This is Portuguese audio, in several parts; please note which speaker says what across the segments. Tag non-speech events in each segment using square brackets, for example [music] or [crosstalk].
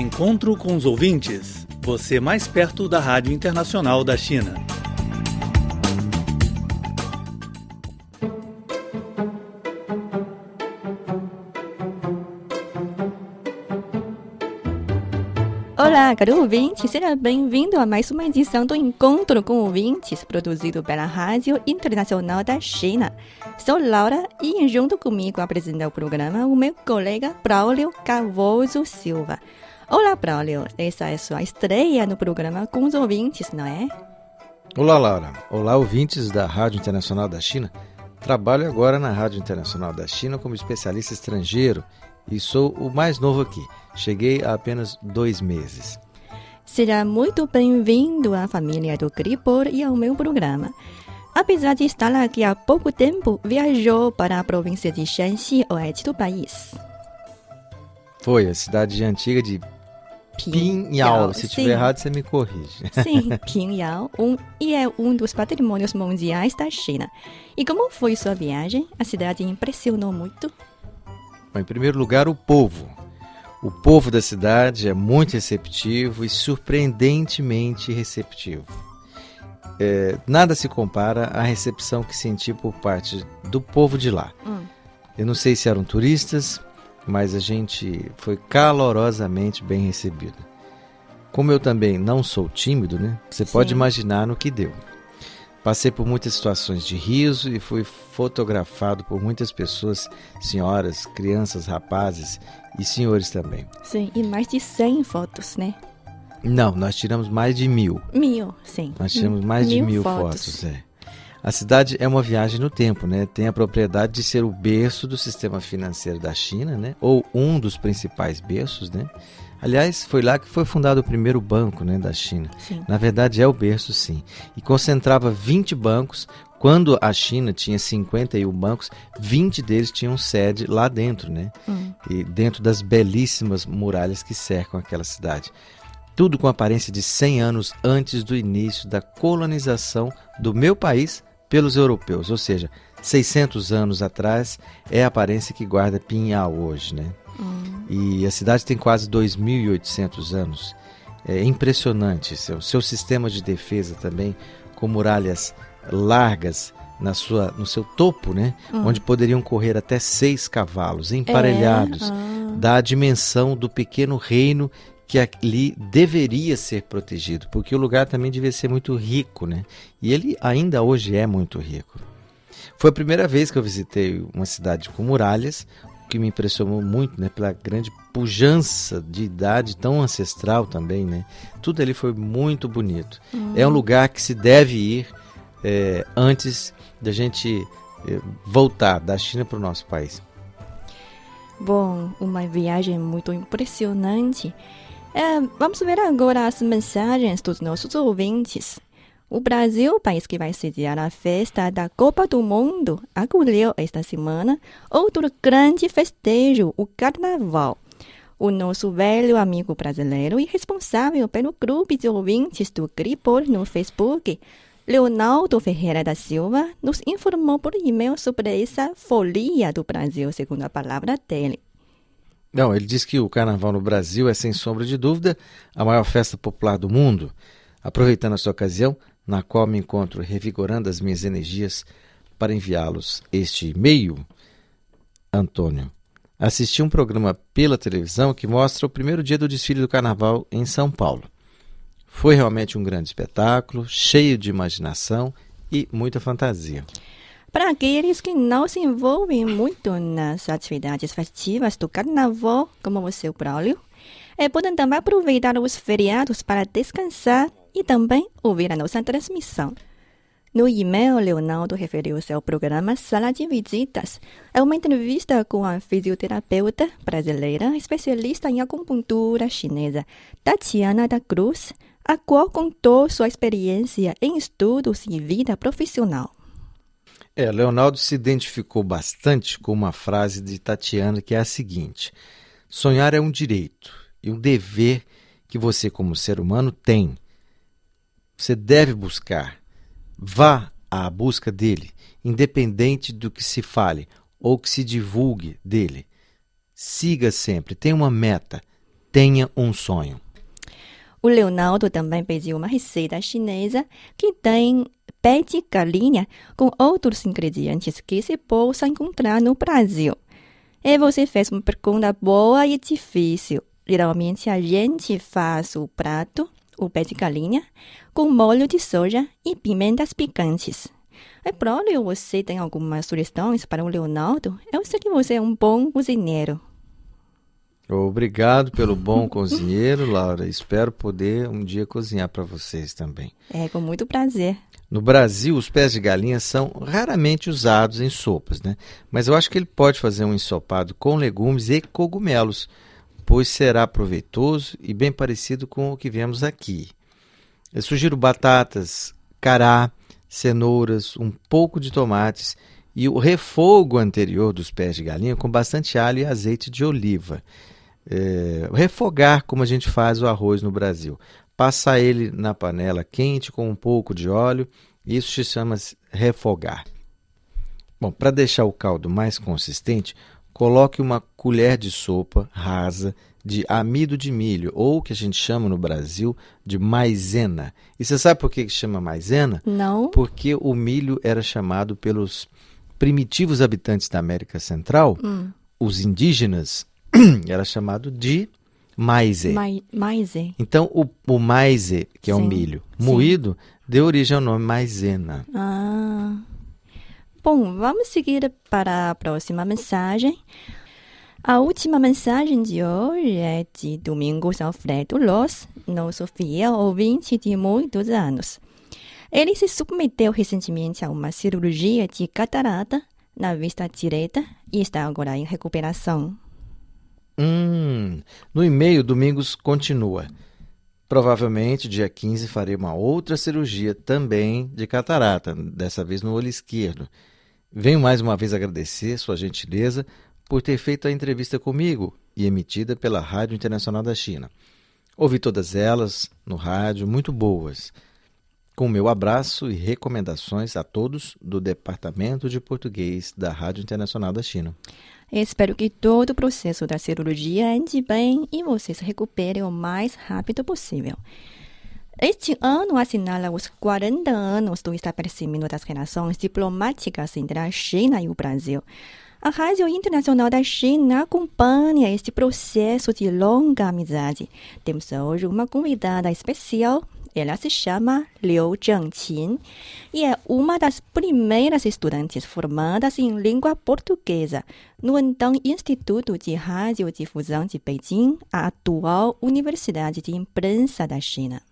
Speaker 1: Encontro com os ouvintes. Você mais perto da Rádio Internacional da China.
Speaker 2: Olá, caro ouvinte, seja bem-vindo a mais uma edição do Encontro com Ouvintes, produzido pela Rádio Internacional da China. Sou Laura e junto comigo apresenta o programa o meu colega Braulio Carvoso Silva. Olá, Braulio, essa é sua estreia no programa com os ouvintes, não é?
Speaker 3: Olá, Laura. Olá, ouvintes da Rádio Internacional da China. Trabalho agora na Rádio Internacional da China como especialista estrangeiro e sou o mais novo aqui. Cheguei há apenas dois meses.
Speaker 2: Seja muito bem-vindo à família do Gripor e ao meu programa. Apesar de estar aqui há pouco tempo, viajou para a província de Shanxi, oeste do país.
Speaker 3: Foi a cidade antiga de Pinhal. Se estiver errado, você me corrige. [laughs]
Speaker 2: Sim, Pinhal, um, e é um dos patrimônios mundiais da China. E como foi sua viagem? A cidade impressionou muito?
Speaker 3: Bom, em primeiro lugar, o povo. O povo da cidade é muito receptivo e surpreendentemente receptivo. É, nada se compara à recepção que senti por parte do povo de lá. Hum. Eu não sei se eram turistas, mas a gente foi calorosamente bem recebido. Como eu também não sou tímido, né? Você Sim. pode imaginar no que deu. Passei por muitas situações de riso e fui fotografado por muitas pessoas, senhoras, crianças, rapazes e senhores também.
Speaker 2: Sim, e mais de 100 fotos, né?
Speaker 3: Não, nós tiramos mais de mil.
Speaker 2: Mil, sim.
Speaker 3: Nós tiramos mais mil de mil fotos. fotos é. A cidade é uma viagem no tempo, né? Tem a propriedade de ser o berço do sistema financeiro da China, né? Ou um dos principais berços, né? Aliás, foi lá que foi fundado o primeiro banco né, da China. Sim. Na verdade, é o berço, sim. E concentrava 20 bancos. Quando a China tinha 51 bancos, 20 deles tinham sede lá dentro, né? Hum. E dentro das belíssimas muralhas que cercam aquela cidade. Tudo com aparência de 100 anos antes do início da colonização do meu país pelos europeus, ou seja, 600 anos atrás é a aparência que guarda Pinhal hoje, né? Hum. E a cidade tem quase 2.800 anos. É impressionante. Seu, seu sistema de defesa também, com muralhas largas na sua, no seu topo, né? Hum. Onde poderiam correr até seis cavalos emparelhados, é? ah. dá a dimensão do pequeno reino que ali deveria ser protegido, porque o lugar também devia ser muito rico, né? E ele ainda hoje é muito rico. Foi a primeira vez que eu visitei uma cidade com muralhas, que me impressionou muito, né, pela grande pujança de idade tão ancestral também, né? Tudo ali foi muito bonito. Uhum. É um lugar que se deve ir é, antes da gente é, voltar da China para o nosso país.
Speaker 2: Bom, uma viagem muito impressionante. É, vamos ver agora as mensagens dos nossos ouvintes. O Brasil, país que vai sediar a festa da Copa do Mundo, acolheu esta semana outro grande festejo, o Carnaval. O nosso velho amigo brasileiro e responsável pelo grupo de ouvintes do Gripor no Facebook, Leonardo Ferreira da Silva, nos informou por e-mail sobre essa folia do Brasil, segundo a palavra dele.
Speaker 3: Não, ele diz que o Carnaval no Brasil é, sem sombra de dúvida, a maior festa popular do mundo. Aproveitando essa ocasião, na qual me encontro revigorando as minhas energias para enviá-los este e-mail. Antônio, assisti um programa pela televisão que mostra o primeiro dia do desfile do carnaval em São Paulo. Foi realmente um grande espetáculo, cheio de imaginação e muita fantasia.
Speaker 2: Para aqueles que não se envolvem muito nas atividades festivas do carnaval, como o seu Braulio, é, podem também aproveitar os feriados para descansar e também ouvir a nossa transmissão. No e-mail, Leonardo referiu-se ao programa Sala de Visitas. É uma entrevista com a fisioterapeuta brasileira especialista em acupuntura chinesa, Tatiana da Cruz, a qual contou sua experiência em estudos e vida profissional.
Speaker 3: É, Leonardo se identificou bastante com uma frase de Tatiana que é a seguinte: Sonhar é um direito e um dever que você, como ser humano, tem você deve buscar. Vá à busca dele, independente do que se fale ou que se divulgue dele. Siga sempre, tenha uma meta, tenha um sonho.
Speaker 2: O Leonardo também pediu uma receita chinesa que tem pé de galinha com outros ingredientes que se possa encontrar no Brasil. E você fez uma pergunta boa e difícil. Geralmente a gente faz o prato, o pé de galinha, com molho de soja e pimentas picantes. É próprio você tem algumas sugestões para o Leonardo? Eu sei que você é um bom cozinheiro.
Speaker 3: Obrigado pelo bom cozinheiro, Laura. Espero poder um dia cozinhar para vocês também.
Speaker 2: É, com muito prazer.
Speaker 3: No Brasil, os pés de galinha são raramente usados em sopas, né? Mas eu acho que ele pode fazer um ensopado com legumes e cogumelos, pois será proveitoso e bem parecido com o que vemos aqui. Eu sugiro batatas, cará, cenouras, um pouco de tomates e o refogo anterior dos pés de galinha com bastante alho e azeite de oliva é, refogar como a gente faz o arroz no Brasil. Passar ele na panela quente com um pouco de óleo, isso se chama refogar. Bom, para deixar o caldo mais consistente, coloque uma colher de sopa rasa de amido de milho, ou que a gente chama no Brasil de maisena. E você sabe por que chama maisena?
Speaker 2: Não.
Speaker 3: Porque o milho era chamado pelos primitivos habitantes da América Central, hum. os indígenas, [clears throat] era chamado de maize.
Speaker 2: Mai, maize.
Speaker 3: Então, o, o maize, que é Sim. o milho moído, Sim. deu origem ao nome maisena.
Speaker 2: Ah. Bom, vamos seguir para a próxima mensagem. A última mensagem de hoje é de Domingos Alfredo Loss, nosso fiel ouvinte de muitos anos. Ele se submeteu recentemente a uma cirurgia de catarata na vista direita e está agora em recuperação.
Speaker 3: Hum, no e-mail, Domingos continua. Provavelmente, dia 15, farei uma outra cirurgia também de catarata, dessa vez no olho esquerdo. Venho mais uma vez agradecer sua gentileza por ter feito a entrevista comigo e emitida pela Rádio Internacional da China. Ouvi todas elas no rádio, muito boas. Com meu abraço e recomendações a todos do Departamento de Português da Rádio Internacional da China.
Speaker 2: Espero que todo o processo da cirurgia ande bem e você se recupere o mais rápido possível. Este ano assinala os 40 anos do estabelecimento das relações diplomáticas entre a China e o Brasil. A Rádio Internacional da China acompanha este processo de longa amizade. Temos hoje uma convidada especial ela se chama Liu Zhengqin e é uma das primeiras estudantes formadas em língua portuguesa no então Instituto de Radiodifusão de Beijing, a atual Universidade de Imprensa da China.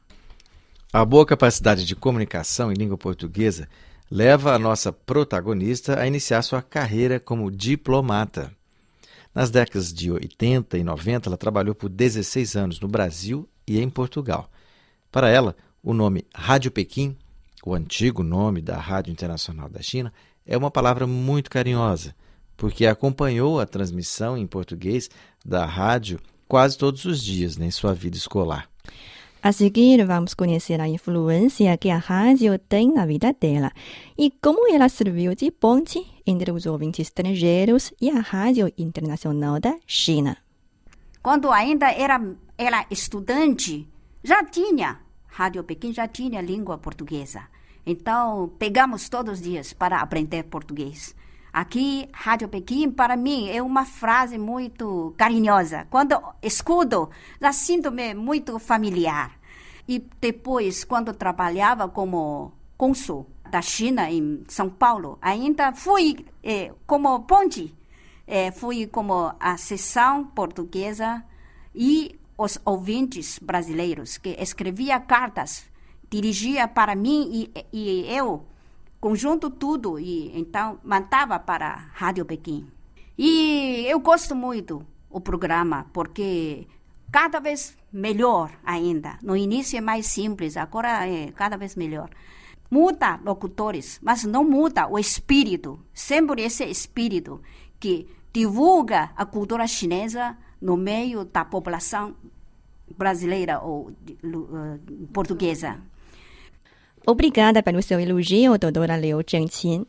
Speaker 3: A boa capacidade de comunicação em língua portuguesa leva a nossa protagonista a iniciar sua carreira como diplomata. Nas décadas de 80 e 90, ela trabalhou por 16 anos no Brasil e em Portugal. Para ela, o nome Rádio Pequim, o antigo nome da Rádio Internacional da China, é uma palavra muito carinhosa, porque acompanhou a transmissão em português da rádio quase todos os dias né, em sua vida escolar.
Speaker 2: A seguir, vamos conhecer a influência que a rádio tem na vida dela e como ela serviu de ponte entre os ouvintes estrangeiros e a Rádio Internacional da China.
Speaker 4: Quando ainda era, era estudante, já tinha, Rádio Pequim já tinha língua portuguesa. Então, pegamos todos os dias para aprender português. Aqui, Rádio Pequim, para mim, é uma frase muito carinhosa. Quando escuto, já sinto-me muito familiar. E depois, quando trabalhava como cônsul da China em São Paulo, ainda fui eh, como ponte, eh, fui como a seção portuguesa e os ouvintes brasileiros, que escrevia cartas, dirigia para mim e, e eu, conjunto tudo, e então mandava para a Rádio Pequim. E eu gosto muito o programa, porque cada vez melhor ainda. No início é mais simples, agora é cada vez melhor. Muda locutores, mas não muda o espírito. Sempre esse espírito que divulga a cultura chinesa no meio da população brasileira ou uh, portuguesa.
Speaker 2: Obrigada pelo seu elogio, doutora Liu Zhengqin.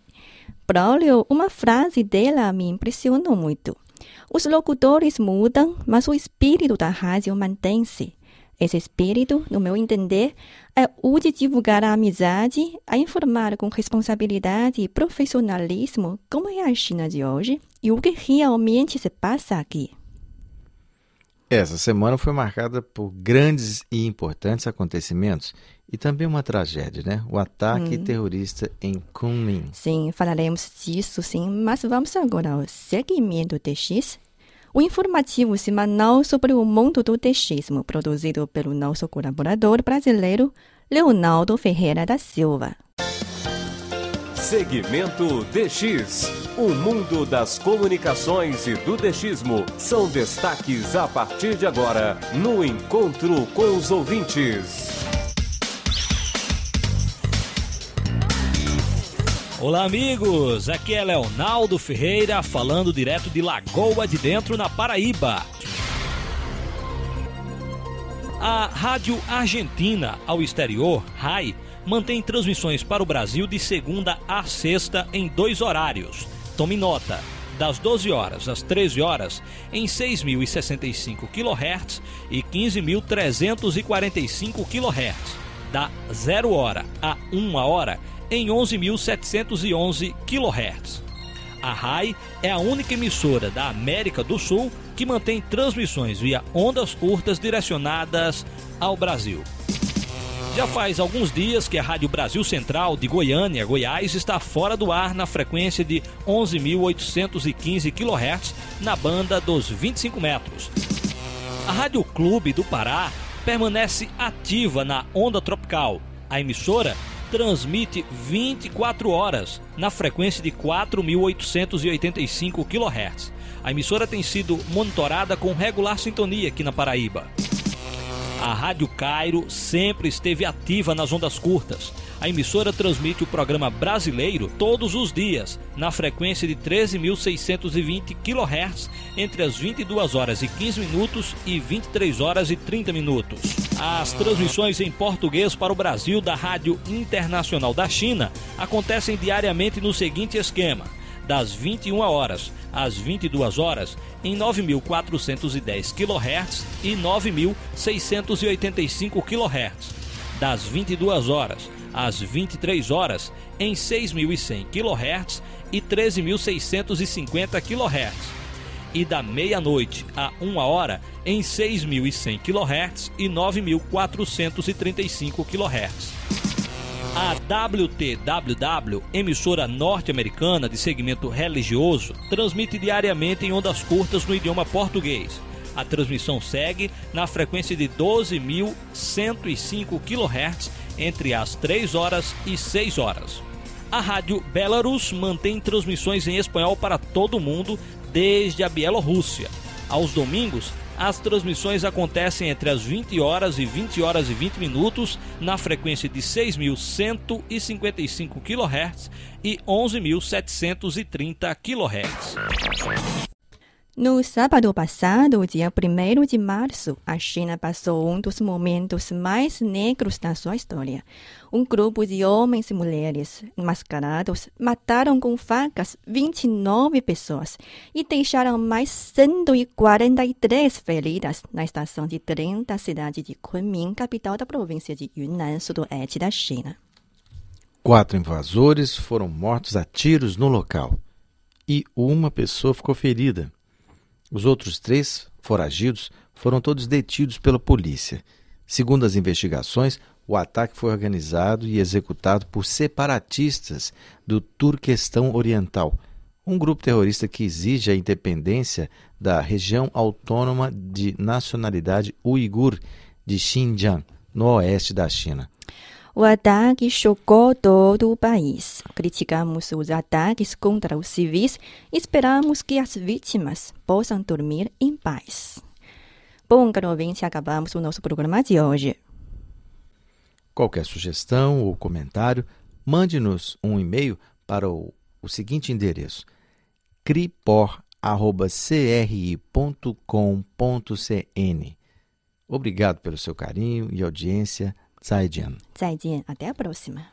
Speaker 2: Braulio, uma frase dela me impressionou muito. Os locutores mudam, mas o espírito da rádio mantém-se. Esse espírito, no meu entender, é o de divulgar a amizade, a informar com responsabilidade e profissionalismo como é a China de hoje e o que realmente se passa aqui.
Speaker 3: Essa semana foi marcada por grandes e importantes acontecimentos e também uma tragédia, né? O ataque hum. terrorista em Kunming.
Speaker 2: Sim, falaremos disso, sim, mas vamos agora ao segmento TX o informativo semanal sobre o mundo do textismo, produzido pelo nosso colaborador brasileiro, Leonardo Ferreira da Silva.
Speaker 5: Segmento DX. O mundo das comunicações e do deixismo são destaques a partir de agora no Encontro com os Ouvintes.
Speaker 6: Olá, amigos! Aqui é Leonardo Ferreira falando direto de Lagoa de Dentro, na Paraíba. A Rádio Argentina ao Exterior, RAI, mantém transmissões para o Brasil de segunda a sexta em dois horários. Tome nota: das 12 horas às 13 horas em 6.065 kHz e 15.345 kHz. Da 0 hora a 1 hora em 11.711 kHz. A RAI é a única emissora da América do Sul que mantém transmissões via ondas curtas direcionadas ao Brasil. Já faz alguns dias que a Rádio Brasil Central de Goiânia, Goiás, está fora do ar na frequência de 11.815 kHz na banda dos 25 metros. A Rádio Clube do Pará permanece ativa na onda tropical. A emissora transmite 24 horas na frequência de 4.885 kHz. A emissora tem sido monitorada com regular sintonia aqui na Paraíba. A Rádio Cairo sempre esteve ativa nas ondas curtas. A emissora transmite o programa brasileiro todos os dias, na frequência de 13.620 kHz, entre as 22 horas e 15 minutos e 23 horas e 30 minutos. As transmissões em português para o Brasil da Rádio Internacional da China acontecem diariamente no seguinte esquema: das 21 horas às 22 horas em 9.410 kHz e 9.685 kHz. Das 22 horas às 23 horas em 6.100 kHz e 13.650 kHz. E da meia-noite a 1 hora em 6.100 kHz e 9.435 kHz. A WTWW, emissora norte-americana de segmento religioso, transmite diariamente em ondas curtas no idioma português. A transmissão segue na frequência de 12.105 kHz entre as 3 horas e 6 horas. A rádio Belarus mantém transmissões em espanhol para todo o mundo desde a Bielorrússia. Aos domingos, as transmissões acontecem entre as 20 horas e 20 horas e 20 minutos na frequência de 6.155 kHz e 11.730 kHz.
Speaker 2: No sábado passado, dia 1 de março, a China passou um dos momentos mais negros da sua história. Um grupo de homens e mulheres mascarados mataram com facas 29 pessoas e deixaram mais 143 feridas na estação de trem da cidade de Kunming, capital da província de Yunnan, sudoeste da China.
Speaker 3: Quatro invasores foram mortos a tiros no local e uma pessoa ficou ferida. Os outros três foragidos foram todos detidos pela polícia. Segundo as investigações, o ataque foi organizado e executado por separatistas do Turquestão Oriental, um grupo terrorista que exige a independência da região autônoma de nacionalidade uigur de Xinjiang, no oeste da China.
Speaker 2: O ataque chocou todo o país. Criticamos os ataques contra os civis e esperamos que as vítimas possam dormir em paz. Bom, caro ouvinte, acabamos o nosso programa de hoje.
Speaker 3: Qualquer sugestão ou comentário, mande-nos um e-mail para o, o seguinte endereço: cripor.cri.com.cn. Obrigado pelo seu carinho e audiência. 再见。
Speaker 2: 再见，até a próxima。